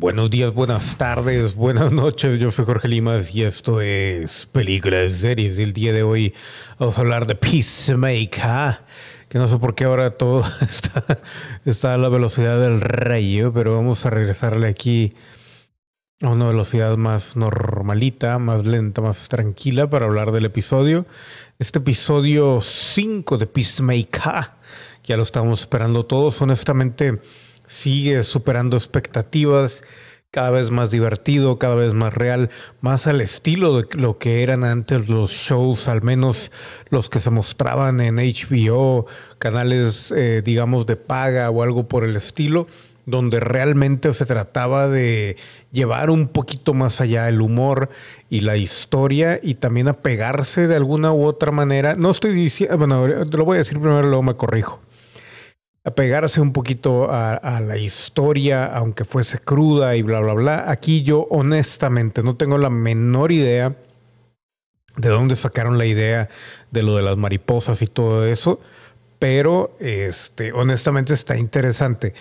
Buenos días, buenas tardes, buenas noches. Yo soy Jorge Limas y esto es Películas Series. El día de hoy vamos a hablar de Peacemaker, que no sé por qué ahora todo está, a la velocidad del rayo, pero vamos a regresarle aquí a una velocidad más normalita, más lenta, más tranquila para hablar del episodio. Este episodio 5 de Peacemaker, ya lo estamos esperando todos, honestamente sigue superando expectativas, cada vez más divertido, cada vez más real, más al estilo de lo que eran antes los shows, al menos los que se mostraban en HBO, canales, eh, digamos, de paga o algo por el estilo, donde realmente se trataba de llevar un poquito más allá el humor y la historia y también apegarse de alguna u otra manera. No estoy diciendo, bueno, lo voy a decir primero, luego me corrijo apegarse un poquito a, la historia, aunque fuese cruda y bla, bla, bla. Aquí yo honestamente no tengo la menor idea de dónde sacaron la idea de lo de las mariposas y todo eso, pero este, honestamente está interesante.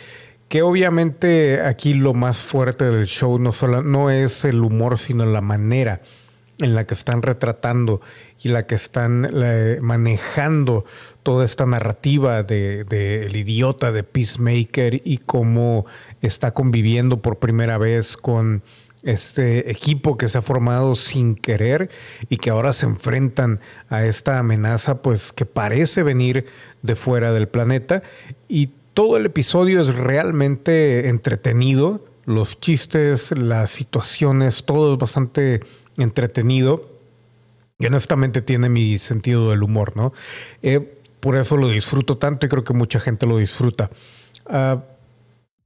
Que obviamente aquí lo más fuerte del show no, solo, no es el humor, sino la manera en la que están retratando y la que están manejando toda esta narrativa de, el idiota de Peacemaker y cómo está conviviendo por primera vez con este equipo que se ha formado sin querer y que ahora se enfrentan a esta amenaza pues que parece venir de fuera del planeta. Y todo el episodio es realmente entretenido, los chistes, las situaciones, todo es bastante entretenido y honestamente tiene mi sentido del humor, ¿no? Eh, por eso lo disfruto tanto y creo que mucha gente lo disfruta. Ah,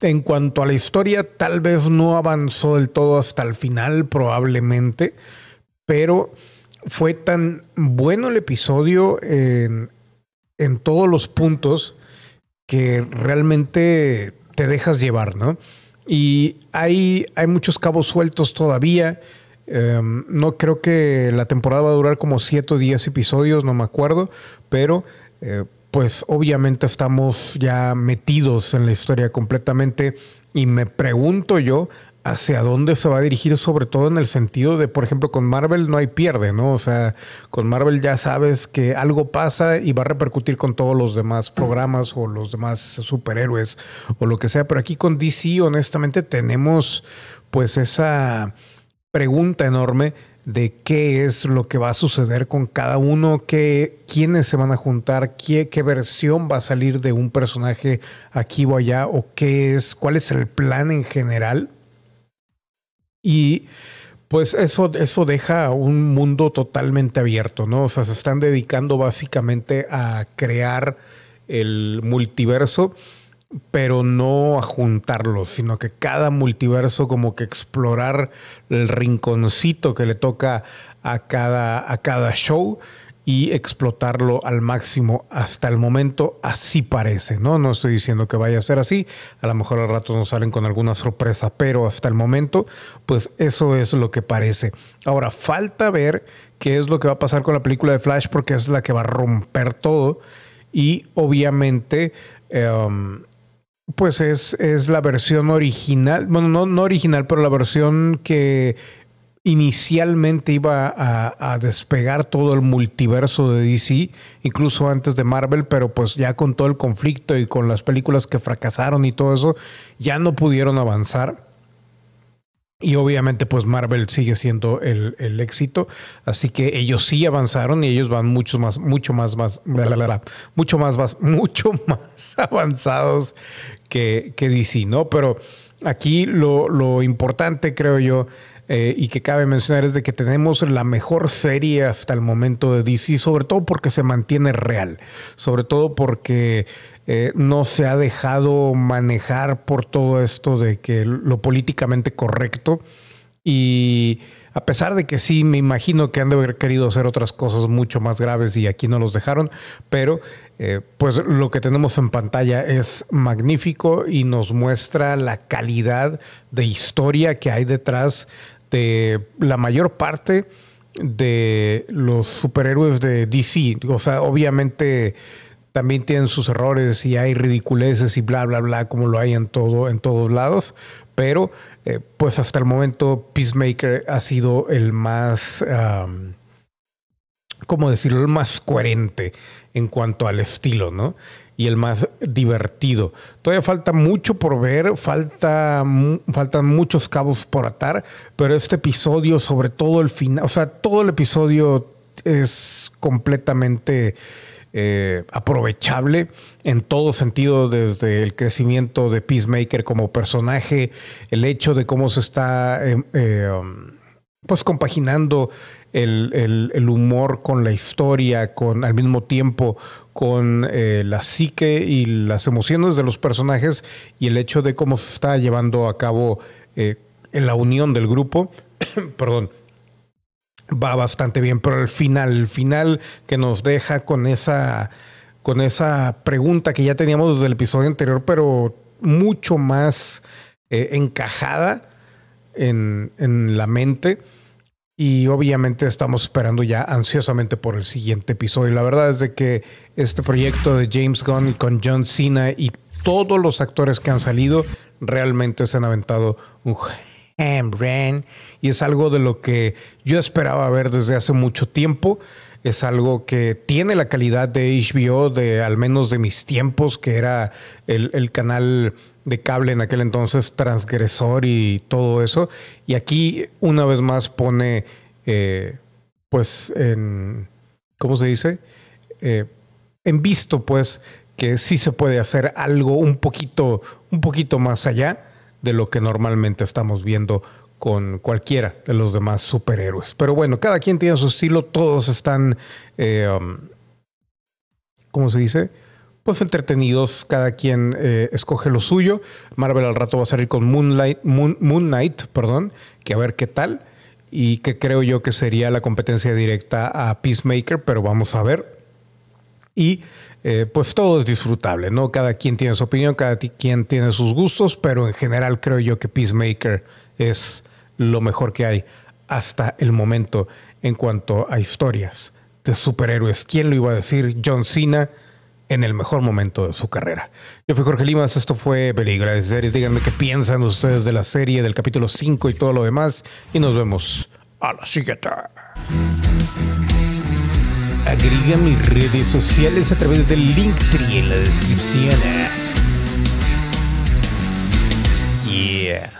en cuanto a la historia, tal vez no avanzó del todo hasta el final, probablemente, pero fue tan bueno el episodio en, en todos los puntos que realmente te dejas llevar, ¿no? Y hay, hay muchos cabos sueltos todavía. Em, no creo que la temporada va a durar como 7 o 10 episodios, no me acuerdo, pero eh, pues obviamente estamos ya metidos en la historia completamente y me pregunto yo hacia dónde se va a dirigir, sobre todo en el sentido de, por ejemplo, con Marvel no hay pierde, ¿no? O sea, con Marvel ya sabes que algo pasa y va a repercutir con todos los demás programas o los demás superhéroes o lo que sea, pero aquí con DC honestamente tenemos pues esa pregunta enorme de qué es lo que va a suceder con cada uno, qué, quiénes se van a juntar, qué, versión va a salir de un personaje aquí o allá, o qué es, cuál es el plan en general. Y pues eso, eso deja un mundo totalmente abierto, ¿no? O sea, se están dedicando básicamente a crear el multiverso pero no a juntarlos, sino que cada multiverso como que explorar el rinconcito que le toca a cada, a cada show y explotarlo al máximo hasta el momento, así parece, ¿no? No estoy diciendo que vaya a ser así, a lo mejor al rato nos salen con alguna sorpresa, pero hasta el momento, pues eso es lo que parece. Ahora, falta ver qué es lo que va a pasar con la película de Flash, porque es la que va a romper todo y obviamente... Em, pues es, es la versión original, bueno, no, no original, pero la versión que inicialmente iba a, a, despegar todo el multiverso de DC, incluso antes de Marvel, pero pues ya con todo el conflicto y con las películas que fracasaron y todo eso, ya no pudieron avanzar. Y obviamente pues Marvel sigue siendo el, el, éxito, así que ellos sí avanzaron y ellos van mucho más, mucho más, más, mucho más, más, mucho más avanzados que, que DC, ¿no? Pero aquí lo, lo importante, creo yo, eh, y que cabe mencionar es de que tenemos la mejor serie hasta el momento de DC, sobre todo porque se mantiene real, sobre todo porque eh, no se ha dejado manejar por todo esto de que lo políticamente correcto y a pesar de que sí, me imagino que han de haber querido hacer otras cosas mucho más graves y aquí no los dejaron, pero eh, pues lo que tenemos en pantalla es magnífico y nos muestra la calidad de historia que hay detrás de la mayor parte de los superhéroes de DC. O sea, obviamente también tienen sus errores y hay ridiculeces y bla, bla, bla, como lo hay en todo, en todos lados, pero eh, pues hasta el momento Peacemaker ha sido el más, ¿cómo decirlo?, el más coherente en cuanto al estilo, ¿no? Y el más divertido. Todavía falta mucho por ver, falta, faltan muchos cabos por atar, pero este episodio, sobre todo el final, o sea, todo el episodio es completamente eh, aprovechable en todo sentido, desde el crecimiento de Peacemaker como personaje, el hecho de cómo se está em, eh, um, pues compaginando el, humor con la historia, con al mismo tiempo con eh, la psique y las emociones de los personajes y el hecho de cómo se está llevando a cabo en la unión del grupo. Perdón va bastante bien, pero el final, el final que nos deja con esa, con esa pregunta que ya teníamos desde el episodio anterior, pero mucho más eh, encajada en, en la mente. Y obviamente estamos esperando ya ansiosamente por el siguiente episodio. La verdad es de que este proyecto de James Gunn con John Cena y todos los actores que han salido realmente se han aventado un y es algo de lo que yo esperaba ver desde hace mucho tiempo. Es algo que tiene la calidad de HBO, de al menos de mis tiempos, que era el, canal de cable en aquel entonces, transgresor y todo eso. Y aquí una vez más pone, eh, pues, en, ¿cómo se dice? Eh, en visto, pues, que sí se puede hacer algo un poquito, un poquito más allá de lo que normalmente estamos viendo con cualquiera de los demás superhéroes. Pero bueno, cada quien tiene su estilo, todos están, eh, um, ¿cómo se dice? Pues entretenidos, cada quien eh, escoge lo suyo. Marvel al rato va a salir con Moonlight, Moon, Moon perdón, que a ver qué tal. Y que creo yo que sería la competencia directa a Peacemaker, pero vamos a ver. Y eh, pues todo es disfrutable, ¿no? Cada quien tiene su opinión, cada quien tiene sus gustos, pero en general creo yo que Peacemaker es lo mejor que hay hasta el momento en cuanto a historias de superhéroes. ¿Quién lo iba a decir? John Cena en el mejor momento de su carrera. Yo fui Jorge Limas, esto fue de Series. Díganme qué piensan ustedes de la serie, del capítulo 5 y todo lo demás. Y nos vemos a la siguiente. Agrega mis redes sociales a través del link en la descripción. Yeah.